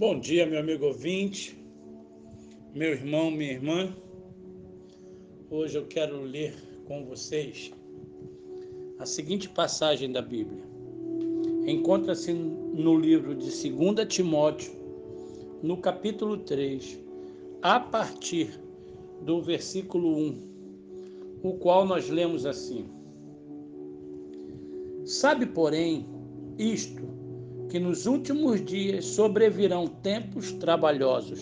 Bom dia, meu amigo ouvinte, meu irmão, minha irmã. Hoje eu quero ler com vocês a seguinte passagem da Bíblia. Encontra-se no livro de 2 Timóteo, no capítulo 3, a partir do versículo 1, o qual nós lemos assim: Sabe, porém, isto que nos últimos dias sobrevirão tempos trabalhosos,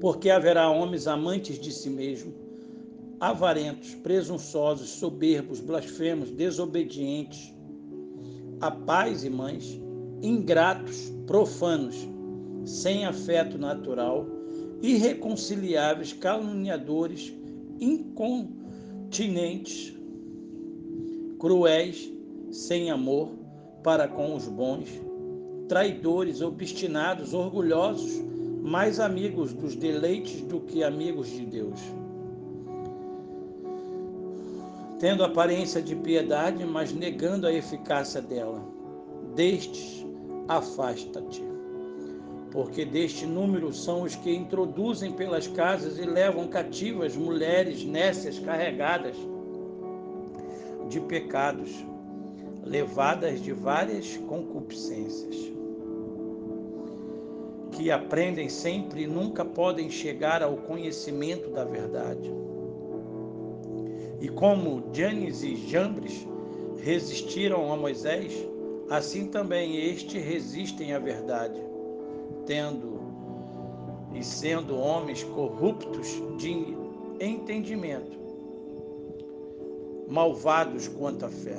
porque haverá homens amantes de si mesmo, avarentos, presunçosos, soberbos, blasfemos, desobedientes, a pais e mães, ingratos, profanos, sem afeto natural, irreconciliáveis, caluniadores, incontinentes, cruéis, sem amor, para com os bons, traidores, obstinados, orgulhosos, mais amigos dos deleites do que amigos de Deus. Tendo aparência de piedade, mas negando a eficácia dela. Destes, afasta-te. Porque deste número são os que introduzem pelas casas e levam cativas mulheres nécias carregadas de pecados levadas de várias concupiscências, que aprendem sempre e nunca podem chegar ao conhecimento da verdade. E como Janes e Jambres resistiram a Moisés, assim também estes resistem à verdade, tendo e sendo homens corruptos de entendimento, malvados quanto à fé.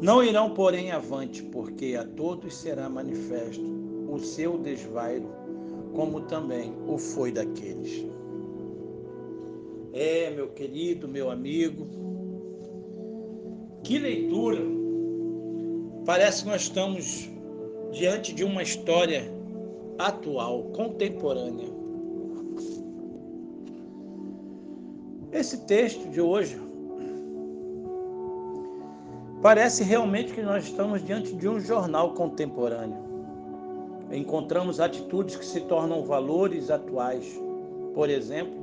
Não irão, porém, avante, porque a todos será manifesto o seu desvairo, como também o foi daqueles. É, meu querido, meu amigo, que leitura! Parece que nós estamos diante de uma história atual, contemporânea. Esse texto de hoje Parece realmente que nós estamos diante de um jornal contemporâneo. Encontramos atitudes que se tornam valores atuais. Por exemplo,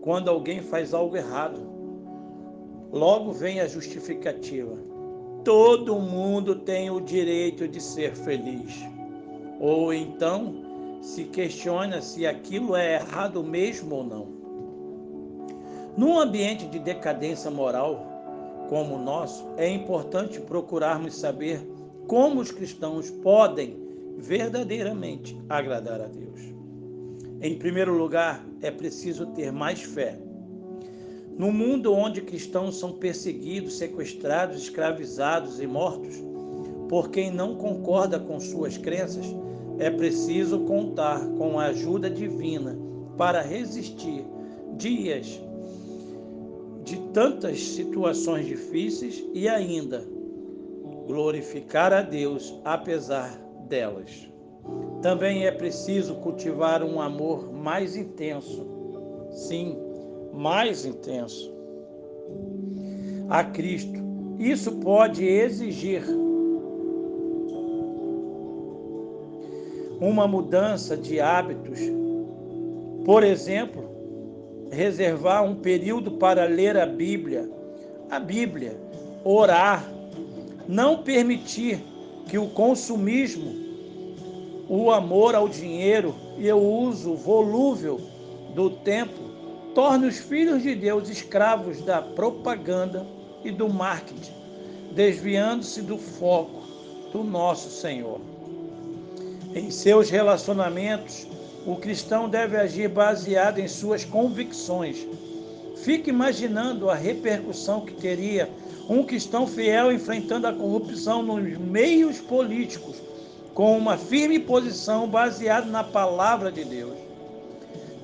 quando alguém faz algo errado, logo vem a justificativa. Todo mundo tem o direito de ser feliz. Ou então se questiona se aquilo é errado mesmo ou não. Num ambiente de decadência moral, como o nosso, é importante procurarmos saber como os cristãos podem verdadeiramente agradar a Deus. Em primeiro lugar, é preciso ter mais fé. No mundo onde cristãos são perseguidos, sequestrados, escravizados e mortos por quem não concorda com suas crenças, é preciso contar com a ajuda divina para resistir dias tantas situações difíceis e ainda glorificar a Deus apesar delas. Também é preciso cultivar um amor mais intenso, sim, mais intenso, a Cristo. Isso pode exigir uma mudança de hábitos. Por exemplo, reservar um período para ler a Bíblia, a Bíblia, orar, não permitir que o consumismo, o amor ao dinheiro e o uso volúvel do tempo torne os filhos de Deus escravos da propaganda e do marketing, desviando-se do foco do nosso Senhor. Em seus relacionamentos, o cristão deve agir baseado em suas convicções. Fique imaginando a repercussão que teria um cristão fiel enfrentando a corrupção nos meios políticos, com uma firme posição baseada na palavra de Deus.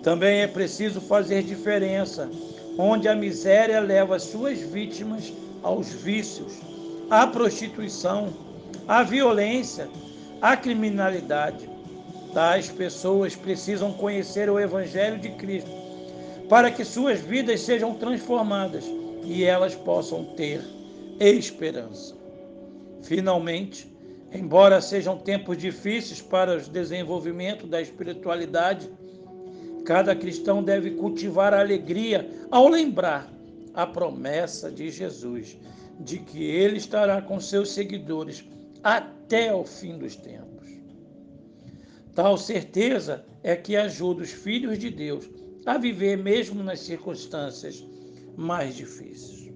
Também é preciso fazer diferença, onde a miséria leva suas vítimas aos vícios, à prostituição, à violência, à criminalidade. Tais pessoas precisam conhecer o Evangelho de Cristo para que suas vidas sejam transformadas e elas possam ter esperança. Finalmente, Embora sejam tempos difíceis para o desenvolvimento da espiritualidade, cada cristão deve cultivar a alegria ao lembrar a promessa de Jesus de que ele estará com seus seguidores até o fim dos tempos. Tal certeza é que ajuda os filhos de Deus a viver mesmo nas circunstâncias mais difíceis.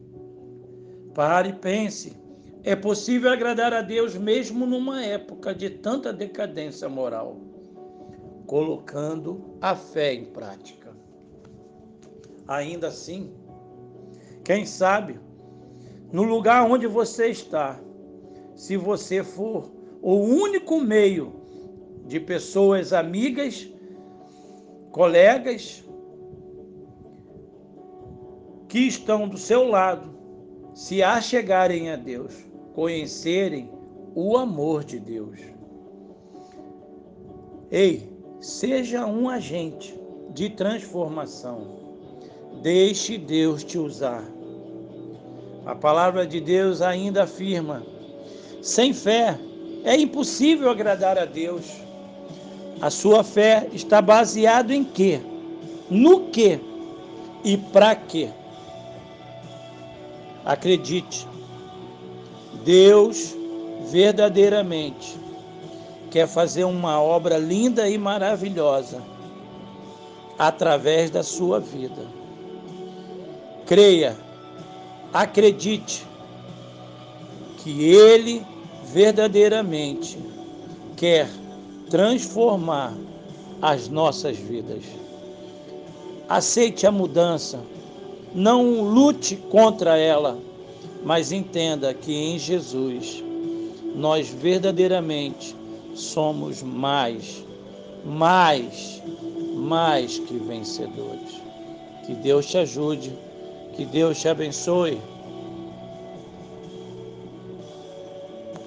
Pare e pense é possível agradar a Deus mesmo numa época de tanta decadência moral, colocando a fé em prática. Ainda assim, quem sabe, no lugar onde você está, se você for o único meio de pessoas amigas, colegas, que estão do seu lado, se achegarem a Deus conhecerem o amor de Deus. Ei, seja um agente de transformação. Deixe Deus te usar. A palavra de Deus ainda afirma: sem fé é impossível agradar a Deus. A sua fé está baseada em quê? No quê? E para quê? Acredite, Deus verdadeiramente quer fazer uma obra linda e maravilhosa através da sua vida. Creia, acredite que Ele verdadeiramente quer transformar as nossas vidas. Aceite a mudança, não lute contra ela mas entenda que em Jesus nós verdadeiramente somos mais, mais, mais que vencedores. Que Deus te ajude, que Deus te abençoe